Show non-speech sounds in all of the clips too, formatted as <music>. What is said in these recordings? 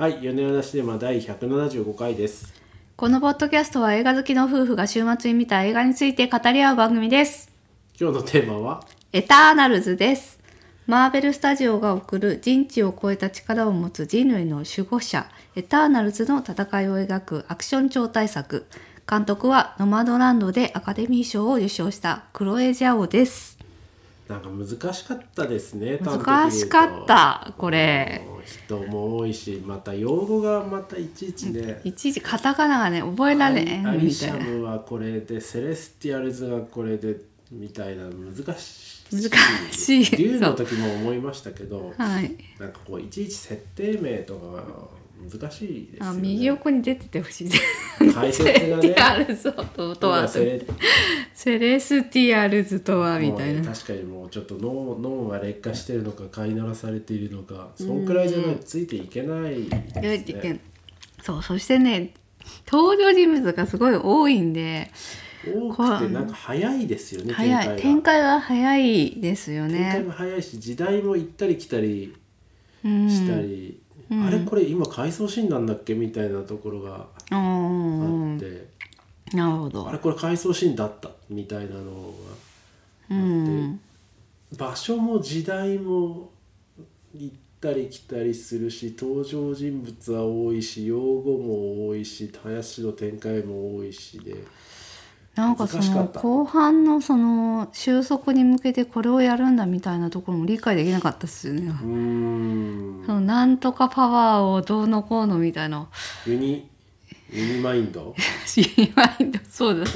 はい、米山シネマ第175回です。このポッドキャストは映画好きの夫婦が週末に見た映画について語り合う番組です。今日のテーマは、エターナルズです。マーベルスタジオが送る人知を超えた力を持つ人類の守護者、エターナルズの戦いを描くアクション超大作。監督はノマドランドでアカデミー賞を受賞したクロエ・ジャオです。なんか難しかったですね、難しかった、これ。人も多いし、また用語がまたいちいちね。いちいちカタカナがね、覚えられんアリシみたいな。ャムはこれで、セレスティアルズがこれで、みたいな難しい。難しい竜の時も思いましたけど、はい。なんかこういちいち設定名とかが難しいですよあ、ね。右横に出ててほしい。解説がね。あるぞととは。セレセレスティアルズとはみたいな。ね確かにもうちょっと脳脳が劣化してるのか飼いならされているのかそんくらいじゃないとついていけないですね。そうそしてね登場人物がすごい多いんで多くてなんか早いですよね展開が。早い展開が早いですよ展開ねが早いし時代も行ったり来たりうん。したり、あれこれ今回想シーンなんだっけ？みたいなところがうあんって、なるほど。あれこれ回想シーンだった。みたいなのがうん。場所も時代も行ったり来たりするし登場人物は多いし用語も多いし林の展開も多いしでなんかその後半のその収束に向けてこれをやるんだみたいなところも理解できなかったですよね。うーん。そのなんとかパワーをどうのこうのみたいな。ユニユニマインド？知りまいんだそうだ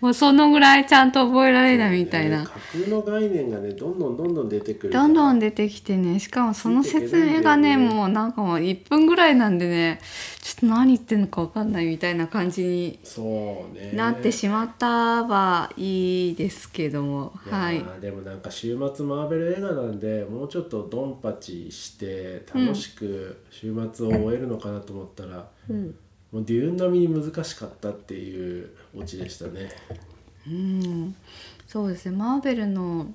もうそのぐらいちゃんと覚えられないみたいな、ね。架空の概念がねどんどんどんどん出てくるどんどん出てきてね。しかもその説明がねねもうなんかもう1分ぐらいなんでねちょっと何言ってんのか分かんないみたいな感じにそうね。なってしまったはいいですけども、はい。ーでもなんか週末マーベル映画なんでもうちょっとドンパチして楽しく週末を終えるのかなと思ったら、うん。もうデューン並みに難しかったっていうオチでしたね。うん、そうですね。マーベルの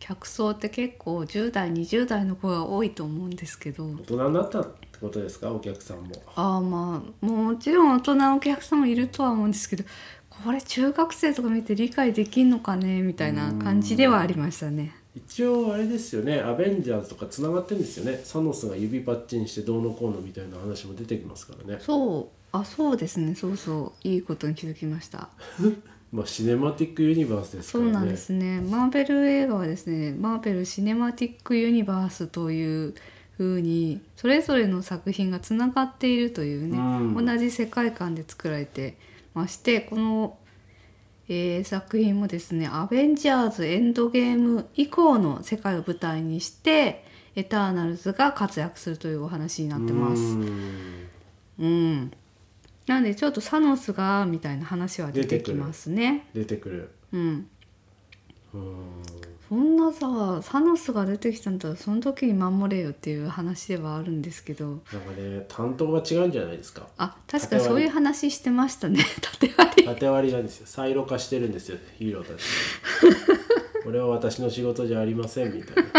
客層って結構10代20代の子が多いと思うんですけど。大人になったことですか？お客さんも。ああまあもうもちろん大人のお客さんもいるとは思うんですけどこれ中学生とか見て理解できんのかね？みたいな感じではありましたね。一応あれですよね。アベンジャーズとかつながってるんですよね。サノスが指パッチンしてどうのこうのみたいな話も出てきますからね。そう。あそうですね。そうそう。いいことに気づきました。<laughs> まあシネマティックユニバースですからね。そうなんですね。マーベル映画はですねマーベル・シネマティック・ユニバースという風にそれぞれの作品がつながっているというね、うん。同じ世界観で作られてましてこの、えー作品もですね「アベンジャーズ・エンドゲーム」以降の世界を舞台にしてエターナルズが活躍するというお話になってます。うーん。うん、なんでちょっとサノスがみたいな話は出てきますね。出てくる。うんそんなさサノスが出てきたんだったらその時に守れよっていう話ではあるんですけど。なんかね担当が違うんじゃないですか。あ確かにそういう話してましたね。<laughs> 縦割り。縦割りなんですよ。サイロ化してるんですよヒーローたち。<laughs> これは私の仕事じゃありませんみたいな。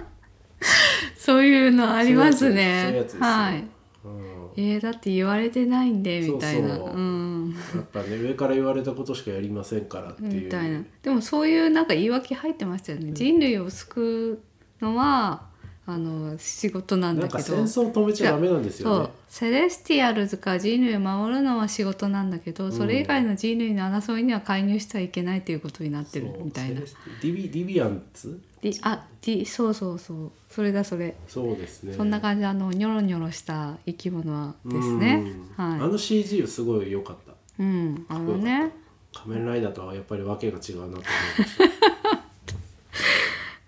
<laughs> そういうのありますそういうねやつですよ。はい。うん。えー、だって言われてないんでみたいな。そうそうんやっぱね上から言われたことしかやりませんからっていう。みたいな。でもそういうなんか言い訳入ってましたよね、人類を救うのはあの仕事なんなんかだけど戦争止めちゃダメなんですそう。よねセレスティアルズか人類を守るのは仕事なんだけど、それ以外の人類の争いには介入してはいけないということになってるみたいな。ディビディビアンツ？ディあディそうそうそう。それだそれ、そうですね。そんな感じあのニョロニョロした生き物ですね。うん。あはの CG すごい良かった。いうんあのね。仮面ライダーとはやっぱり訳が違うなと思いました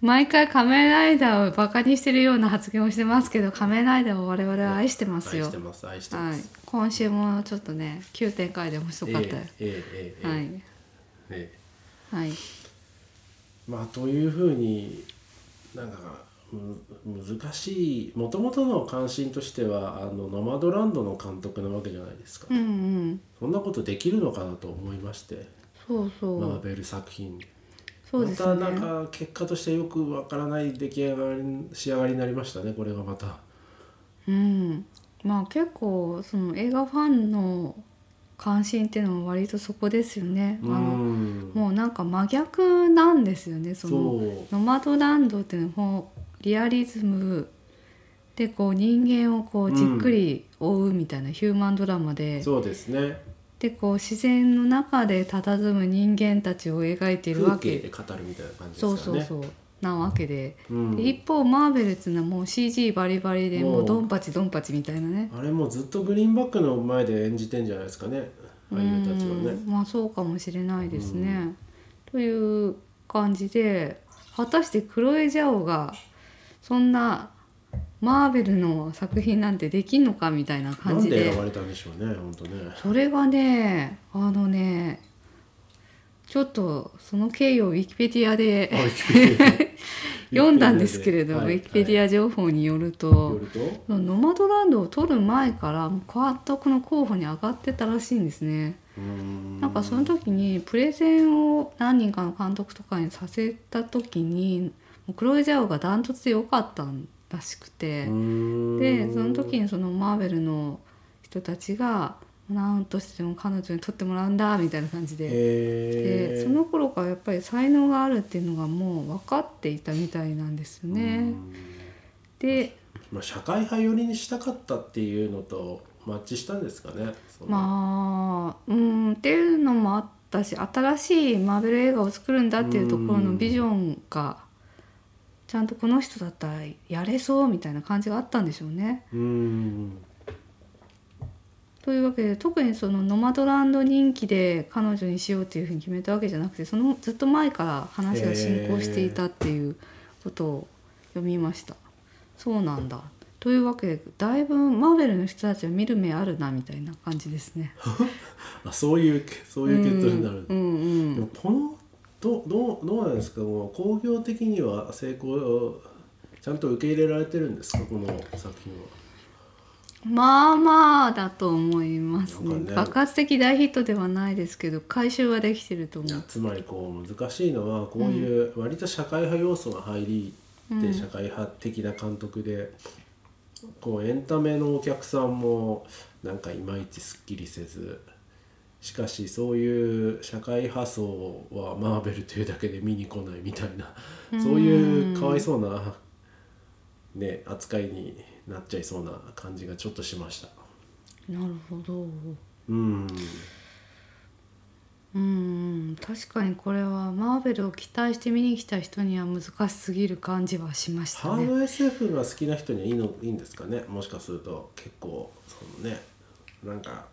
毎回仮面ライダーをバカにしてるような発言をしてますけど仮面ライダーを我々は愛してますよ。愛してます愛してはい。ます、今週もちょっとね急展開で面白かった。よ、ええええええはい。ええはい。まあというふうになんかむ難しい。もともとの関心としてはあのノマドランドの監督なわけじゃないですか、うんうん。そんなことできるのかなと思いまして。そうそう、マーベル作品でそうですね。またなんか結果としてよくわからない出来上がり仕上がりになりましたねこれがまた。うん。まあ結構その映画ファンの関心っていうのは割とそこですよね。あうのんもうなんか真逆なんですよね。そのノマドランドっていうのリアリズムでこう人間をこうじっくり追うみたいなヒューマンドラマで、そうですね。でこう自然の中で佇む人間たちを描いているわけ。風景で語るみたいな感じですそうそうそう。なわけで,、うん。で一方マーベルっていうのはもう CG バリバリでももう。うドンパチドンパチみたいなね。あれもずっとグリーンバックの前で演じてんじゃないですかね。俳優たちはね。うん。まあそうかもしれないですね。という感じで果たしてクロエ・ジャオがそんなマーベルの作品なんてできんのかみたいなな感じで。んで選ばれたんでしょうね本当ね。それがねあのねちょっとその経緯をウィキペディアで <laughs> 読んだんですけれど、はいウィキペディはア情報によると、ノマドランドを撮る前から監督の候補に上がってたらしいんですね。なんかその時にプレゼンを何人かの監督とかにさせた時にクロエ・ジャオがダントツで良かったらしくて、でその時にそのマーベルの人たちが何としても彼女に撮ってもらうんだみたいな感じで。でその頃からやっぱり才能があるっていうのがもう分かっていたみたいなんですようね。んでまあ社会派寄りにしたかったっていうのとマッチしたんですかねまあうんっていうのもあったし新しいマーベル映画を作るんだっていうところのビジョンがちゃんとこの人だったらやれそうみたいな感じがあったんでしょうね。うーんというわけで特にそのノマドランド人気で彼女にしようっていうふうに決めたわけじゃなくてそのずっと前から話が進行していたっていうことを読みました。そうなんだというわけでだいぶマーベルの人たちは見る目あるなみたいな感じですね。<laughs> あそういうそういう結論になる、うんうんでもこのどどうどうなんですか？もう工業的には成功ちゃんと受け入れられてるんですか？この作品は。まあまあだと思いますね。ね。爆発的大ヒットではないですけど回収はできてると思う。つまりこう難しいのはこういう割と社会派要素が入りうん。で社会派的な監督で、こうエンタメのお客さんもなんかいまいちすっきりせずしかしそういう社会派層はマーベルというだけで見に来ないみたいなそういうかわいそうな、ね、扱いになっちゃいそうな感じがちょっとしました。なるほど。うん。うん確かにこれはマーベルを期待して見に来た人には難しすぎる感じはしましたね。ハード SF が好きな人にはいいのいいんですかね？もしかすると結構そのねなんか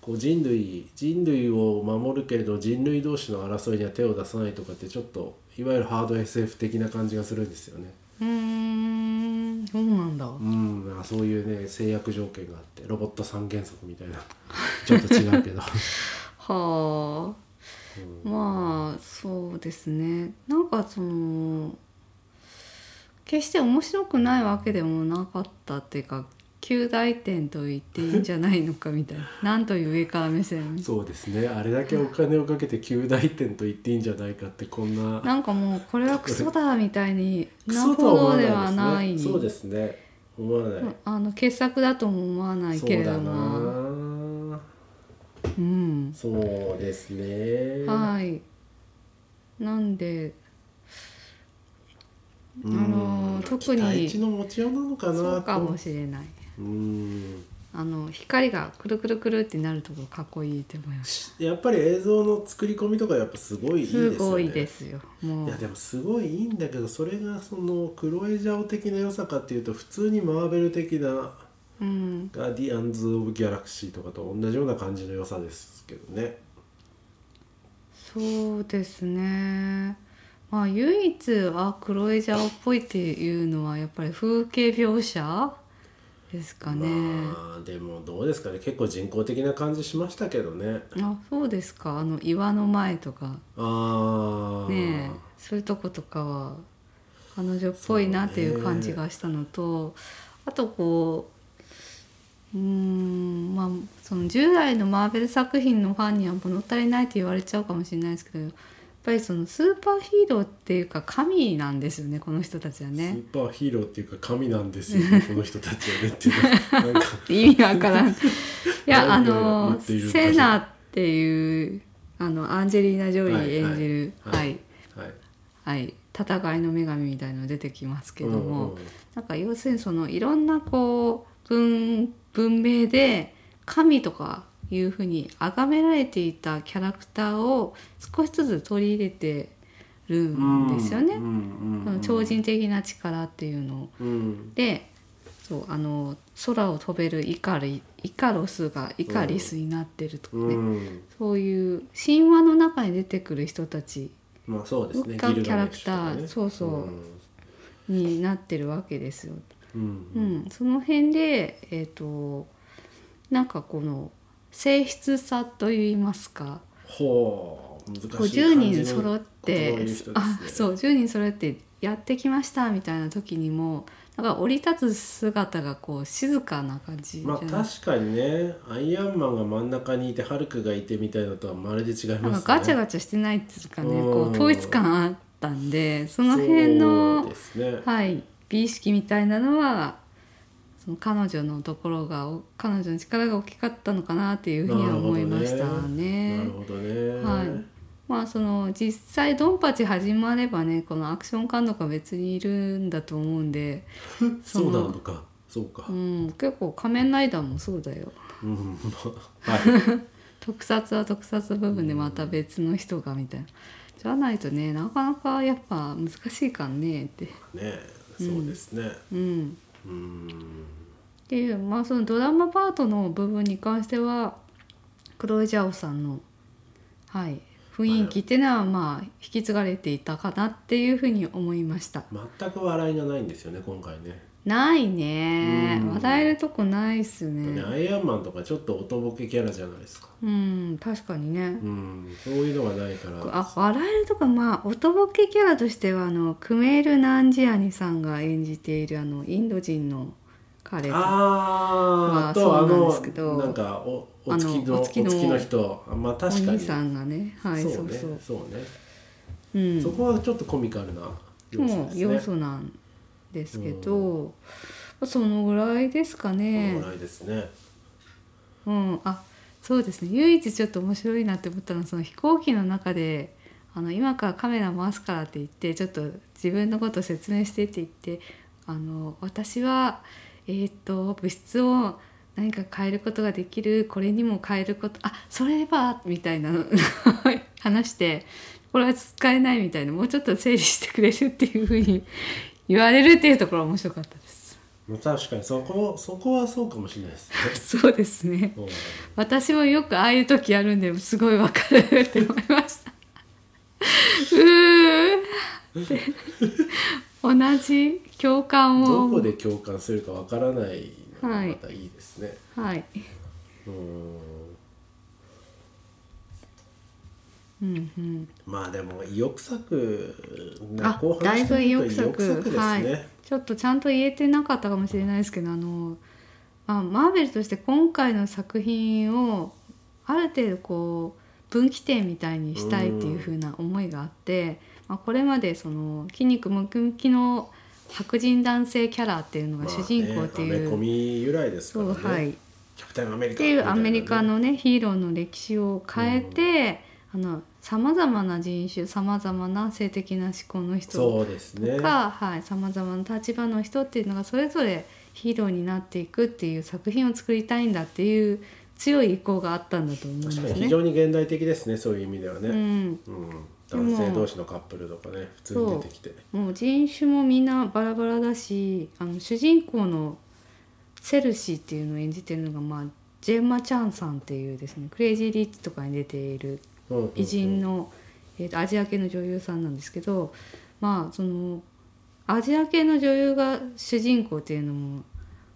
こう人類人類を守るけれど人類同士の争いには手を出さないとかってちょっといわゆるハード SF 的な感じがするんですよね。うーんそうなんだ。うんなんかそういうね制約条件があってロボット三原則みたいな。<laughs> ちょっと違うけど。<laughs> はあ。まあそうですね。なんかその決して面白くないわけでもなかったっていうか旧大点と言っていいんじゃないのかみたいな。<laughs> なんという上から目線。そうですね。あれだけお金をかけて旧大点と言っていいんじゃないかってこんな。なんかもうこれはクソだみたいにクなほどではなない。ねそうですね。思わない、あの傑作だとも思わないけれどそうだもな。うん。そうですね。はい。なんでうん。あの特に。期待値の持ちようなのかなそうかもとしれない。うんあの光がくるくるくるってなるところかっこいいと思います。やっぱり映像の作り込みとかやっぱすごいいいですよね。すごいですよもいうやでもすごいいいんだけどそれがそのクロエジャオ的な良さかっていうと普通にマーベル的なうん。ガーディアンズ・オブ・ギャラクシーとかと同じような感じの良さですけどね。そうですね。まあ唯一あクロエジャオっぽいっていうのはやっぱり風景描写ですかね、まあでもどうですかね。結構人工的な感じしましたけどね。あそうですか。あの岩の前とか。ああねえそういうとことかは彼女っぽいなっていう感じがしたのと、あとこううーんまあその従来のマーベル作品のファンには物足りないって言われちゃうかもしれないですけどぱぱりそのスーパーヒーローっていうか神なんですよねこの人たちはスねーパーヒーローっていうか神なんですよね <laughs> この人たちはねっていう。なんか意味わからん。いやあのセナっていうあのアンジェリーナ・ジョリー演じるはい。はい。はい。はい。戦いの女神みたいの出てきますけども、うんうん。なんか要するにそのいろんなこう文文明で神とかいうふうに崇められていたキャラクターを少しずつ取り入れてるんですよね。うんうんその超人的な力っていうの。を。うん。でそうあの空を飛べるイカリイカロスがイカリスになってるとかね、うん。そういう神話の中に出てくる人たちまあそうですねがギルガメッシュとかね。キャラクターそうそうになってるわけですよ。うん。ううんん、その辺でえっ、となんかこの性質差といいますか。ほう難しい感じ10の人揃ってね。あそう10人揃ってやってきましたみたいな時にもなんか降り立つ姿がこう静かな感じまあ確かにねアイアンマンが真ん中にいてハルクがいてみたいなのとはまるで違いますね。かガチャガチャしてないっていうかねうん。こう統一感あったんでその辺のね。はい美意識みたいなのはその彼女のところがお彼女の力が大きかったのかなっていうふうには思いましたね。なるほどね。はい。まあその実際ドンパチ始まればねこのアクション監督が別にいるんだと思うんで、<laughs> そうなのか。そうか。うん、結構仮面ライダーもそうだよ。うん。まあはい。<laughs> 特撮は特撮部分でまた別の人がみたいな。じゃないとねなかなかやっぱ難しいかんねって。ねそうですね。うん。うんっていうまあそのドラマパートの部分に関してはクロエ・ジャオさんのはい雰囲気っていうのはまあ引き継がれていたかなっていうふうに思いました。全く笑いがないんですよね今回ね。ないね。うん。笑えるとこないっすね。ねアイアンマンとかちょっとおとぼけキャラじゃないですか。うん確かにね。うんそういうのがないから。あ笑えるとかまあおとぼけキャラとしてはあのクメール・ナンジアニさんが演じているあのインド人の彼あまあーとあそうなんでのすけどなんかおお月のあのお月のお月の人。あまあお確かに。兄さんがね。はいそうねそうそう。そうね。うん。そこはちょっとコミカルな要素ですね。要素なんですけど、そのぐらいですかこねのぐらいですね。うん。あそうですね。唯一ちょっと面白いなって思ったのはその飛行機の中であの今からカメラ回すからって言ってちょっと自分のことを説明してって言ってあの私はえーっと物質を何か変えることができるこれにも変えることあそれはみたいな <laughs> 話してこれは使えないみたいなもうちょっと整理してくれるっていうふうに言われるっていうところが面白かったです。まあ確かにそこそこはそうかもしれないですね。<laughs> そうですね。うん私もよくああいう時あるんですごいわかるって思いました。うー同じ共感を。どこで共感するかわからないのがまたいいですね、はい、うんうんうん、まあでも意欲作あ後半だいぶ意欲作作ですね、はい、ちょっとちゃんと言えてなかったかもしれないですけどあの、まあ、マーベルとして今回の作品をある程度こう分岐点みたいにしたいっていう風な思いがあって、まあ、これまでその筋肉ムキムキの白人男性キャラっていうのが主人公っていう、まあね、由来ですからね、そうはい。キャプテンアメリカっていうアメリカののねヒーローの歴史を変えてさまざまな人種さまざまな性的な思考の人そうですね。とかさまざまな立場の人っていうのがそれぞれヒーローになっていくっていう作品を作りたいんだっていう強い意向があったんだと思うんです確かに非ね。常に現代的ですねそういう意味ではね、うん、うん。男性同士のカップルとかね普通に出てきて。もう人種もみんなバラバラだしあの主人公のセルシーっていうのを演じてるのが、まあ、ジェンマ・チャンさんっていうですね「クレイジー・リッチ」とかに出ているうんうんうん。美人の、えーとアジア系の女優さんなんですけどまあそのアジア系の女優が主人公っていうのも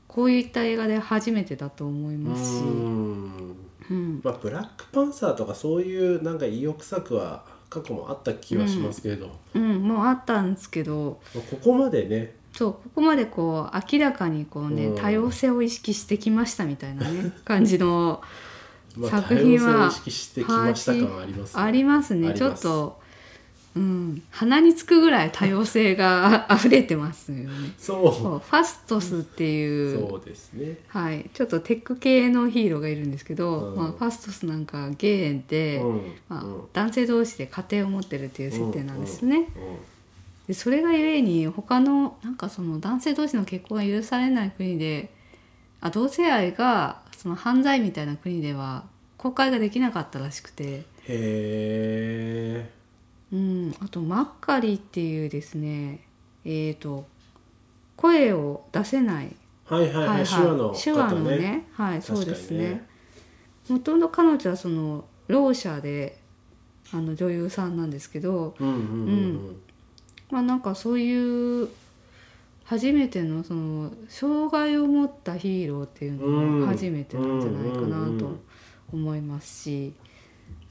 こういった映画で初めてだと思いますし、うん。うん、まあブラックパンサーとかそういうなんか意欲作は過去もあった気はしますけれど、うん、もうあったんですけど。まあここまでね。そう。ここまでこう明らかにこうね、うん。多様性を意識してきましたみたいなね感じのまあ、作品は多様性を意識してきました感ありますね。ありますね。ちょっとうん、鼻につくぐらい多様性が <laughs> 溢れてますよね。そう。ファストスっていうそうですね。はい、ちょっとテック系のヒーローがいるんですけど、うん。まあ、ファストスなんかゲイで、うん。まあうん。男性同士で家庭を持ってるっていう設定なんですね。うん。でそれがゆえに他のなんかその男性同士の結婚が許されない国であ同性愛がその犯罪みたいな国では公開ができなかったらしくて、へえうん、あとマッカリっていうですねえー、と声を出せない。はいはいはい、手話の方手話のねねはいそうですね。もともと彼女はそのろう者であの女優さんなんですけど。うんうん。うん。まあなんかそういう初めてのその障害を持ったヒーローっていうのが初めてなんじゃないかなと思いますし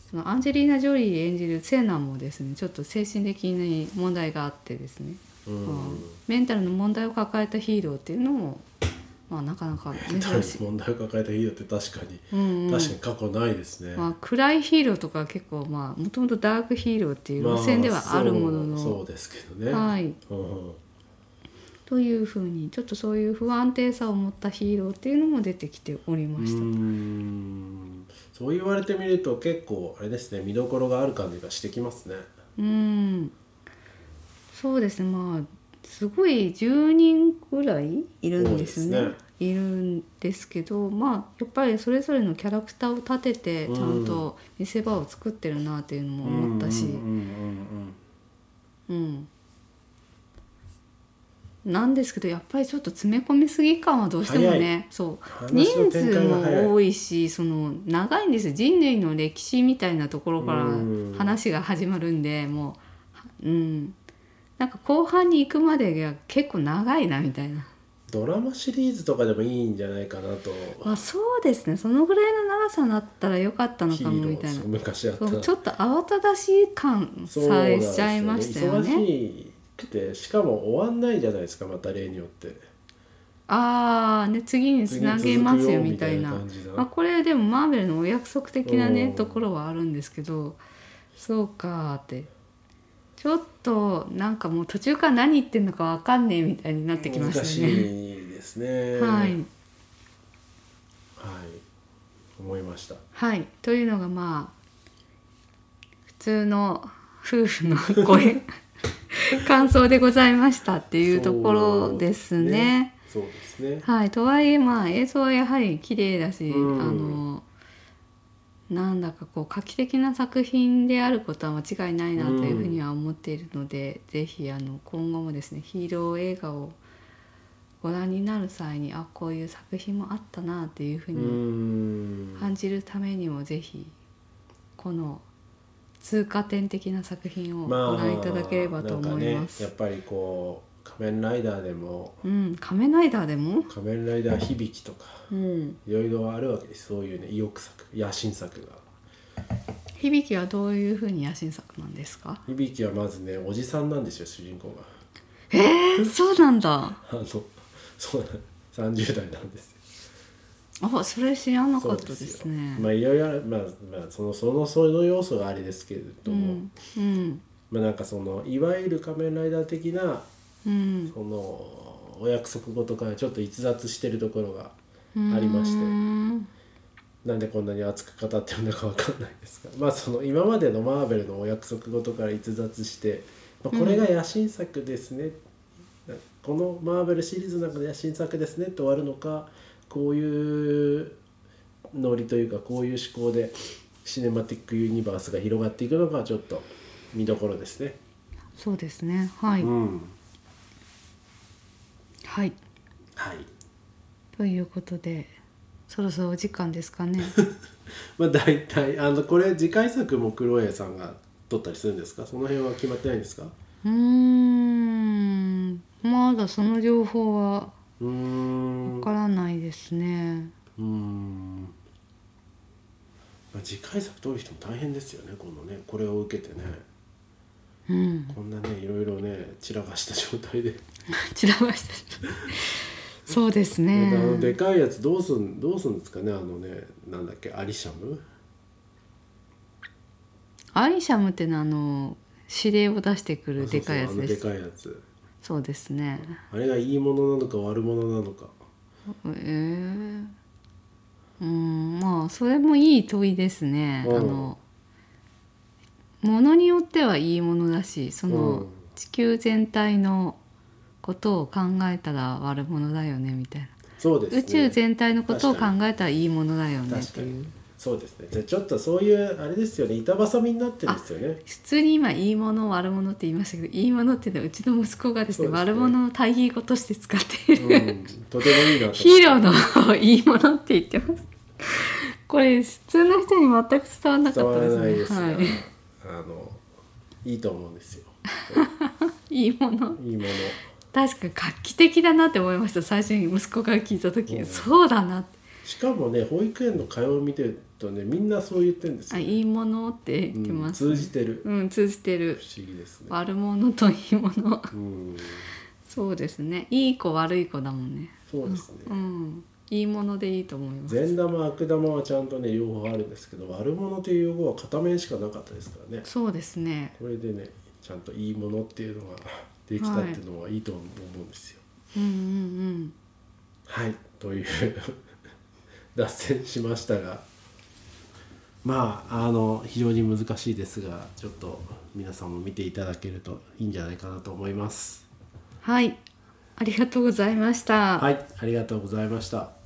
そのアンジェリーナ・ジョリー演じるセナもですねちょっと精神的に問題があってですね、うん。メンタルの問題を抱えたヒーローっていうのも、まあ、なかなか珍しい。問題を抱えたヒーローって確かに、うんうん。確かに過去ないですね、まあ、暗いヒーローとか結構まあもともとダークヒーローっていう路線ではあるものの、まあそうそうですけどね、はい、うんというふうにちょっとそういう不安定さを持ったヒーローっていうのも出てきておりうました。ん。そう言われてみると結構あれですね見どころがある感じがしてきますね。うん。そうですね。まあすごい10人ぐらいいるんですね。多いるんですけどまあやっぱりそれぞれのキャラクターを立ててうんちゃんと見せ場を作ってるなっていうのも思ったし、うんうんうん。うん、なんですけどやっぱりちょっと詰め込みすぎ感はどうしても早ねそう。人数も多いしその長いんですよ。人類の歴史みたいなところからうん。話が始まるんでもううん。なんか後半に行くまでが結構長いなみたいな。ドラマシリーズとかでもいいんじゃないかなと。まあ、そうですね。そのぐらいの長さだったらよかったのかもみたいな。ー昔あった。そうちょっと慌ただしい感さえしちゃいましたよね。忙しくてしかも終わんないじゃないですかまた例によって。ああね次につなげますよみたいな。まあ、これでもマーベルのお約束的なねうんところはあるんですけどそうかーって。ちょっとなんかもう途中から何言ってんのかわかんねえみたいになってきま難したね。しいですね。はい、はい。思いました。はい、というのがまあ普通の夫婦の声 <laughs> 感想でございましたっていうところですね。そうですね。はい、とはいえまあ映像はやはり綺麗だし、うん。あのなんだかこう画期的な作品であることは間違いないなというふうには思っているので、ぜひあの今後もですねヒーロー映画をご覧になる際にあこういう作品もあったなっていうふううにん。感じるためにもぜひこの通過点的な作品をご覧いただければと思います。なんかねやっぱりこう仮面ライダーでもうん、仮面ライダーでも、仮面ライダー響きとかうん、いろいろあるわけです。そういうね意欲作野心作が。響きはどういうふうに野心作なんですか？響きはまずねおじさんなんですよ主人公が。えー、そうなんだ。あのそうな30代なんですよあそれ知らなかったですね。まあいろいろまあまあそのそのその要素がありですけれどうも、んうん。まあなんかそのいわゆる仮面ライダー的なうん。そのお約束事からちょっと逸脱してるところがうんありまして。うんなんでこんなに熱く語ってるのかわかんないですが。まあその今までのマーベルのお約束事から逸脱して、まあ、これが野心作ですね、このマーベルシリーズの中で野心作ですねって終わるのかこういうノリというかこういう思考でシネマティックユニバースが広がっていくのかはちょっと見どころですね。そうですね。はい、うん、はい。はい。ということでそろそろお時間ですかね。<laughs> まあ大体あのこれ次回作もクロエさんが撮ったりするんですか？その辺は決まってないんですか？うーん。まだその情報はわからないですね。うーん、まあ、次回作撮る人も大変ですよねこのねこれを受けてね。うん。こんなねいろいろね散らかした状態で、<laughs> 散らばして <laughs> そうですあのねでかいやつどうすんどうすんですかねあのねなんだっけアリシャム？アリシャムってのはあの指令を出してくるでかいやつです。でかいやつそうですね。あれがいいものなのか悪者なのか。えー、うんまあそれもいい問いですね、うん。あのものによってはいいものだしその、うん。地球全体のことを考えたら悪者だよねみたいな、そうですね宇宙全体のことを考えたらいいものだよねっていうそうですねじゃあちょっとそういうあれですよね板挟みになってるんですよね普通に今いいもの悪者って言いましたけどいいものっていうのはうちの息子がですねね悪者の対義語として使っている、うん、とてもいいなヒーローのいいものって言ってます。これ普通の人に全く伝わらなかったですね。ないですが、はい。あのいいと思うんですよ <laughs> いいもの。いいもの確かに画期的だなって思いました。最初に息子が聞いた時、うんそうだなって。しかもね保育園の会話を見てるとねみんなそう言ってるんですあ、よ、いいものって言ってうん、ます。通じてるうん、通じてる。不思議ですね悪者といいもの。うんそうですね。いい子悪い子だもんね。そうですね、うん。いいものでいいと思います。善玉悪玉はちゃんとね両方あるんですけど悪者という用語は片面しかなかったですからねそうですね。これでねちゃんといいものっていうのが <laughs> できたっていうのはいいと思うんですようんうんはい、という脱線しましたがまああの非常に難しいですがちょっと皆さんも見ていただけるといいんじゃないかなと思いますはい。ありがとうございました。はいありがとうございました